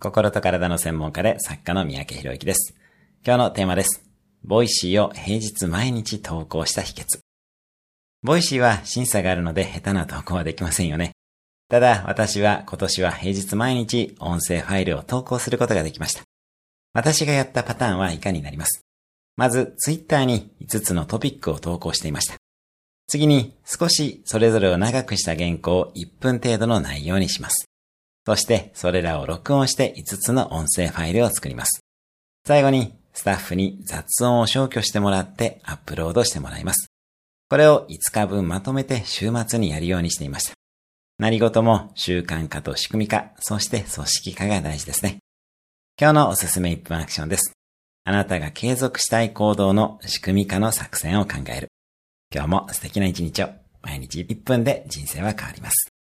心と体の専門家で作家の三宅博之です。今日のテーマです。 Voicy を平日毎日投稿した秘訣。 Voicy は審査があるので下手な投稿はできませんよね。ただ、私は今年は平日毎日音声ファイルを投稿することができました。私がやったパターンは以下になります。まず、ツイッターに5つのトピックを投稿していました。次に、少しそれぞれを長くした原稿を1分程度の内容にします。そしてそれらを録音して5つの音声ファイルを作ります。最後にスタッフに雑音を消去してもらってアップロードしてもらいます。これを5日分まとめて週末にやるようにしていました。何事も習慣化と仕組み化、そして組織化が大事ですね。今日のおすすめ1分アクションです。あなたが継続したい行動の仕組み化の作戦を考える。今日も素敵な一日を。毎日1分で人生は変わります。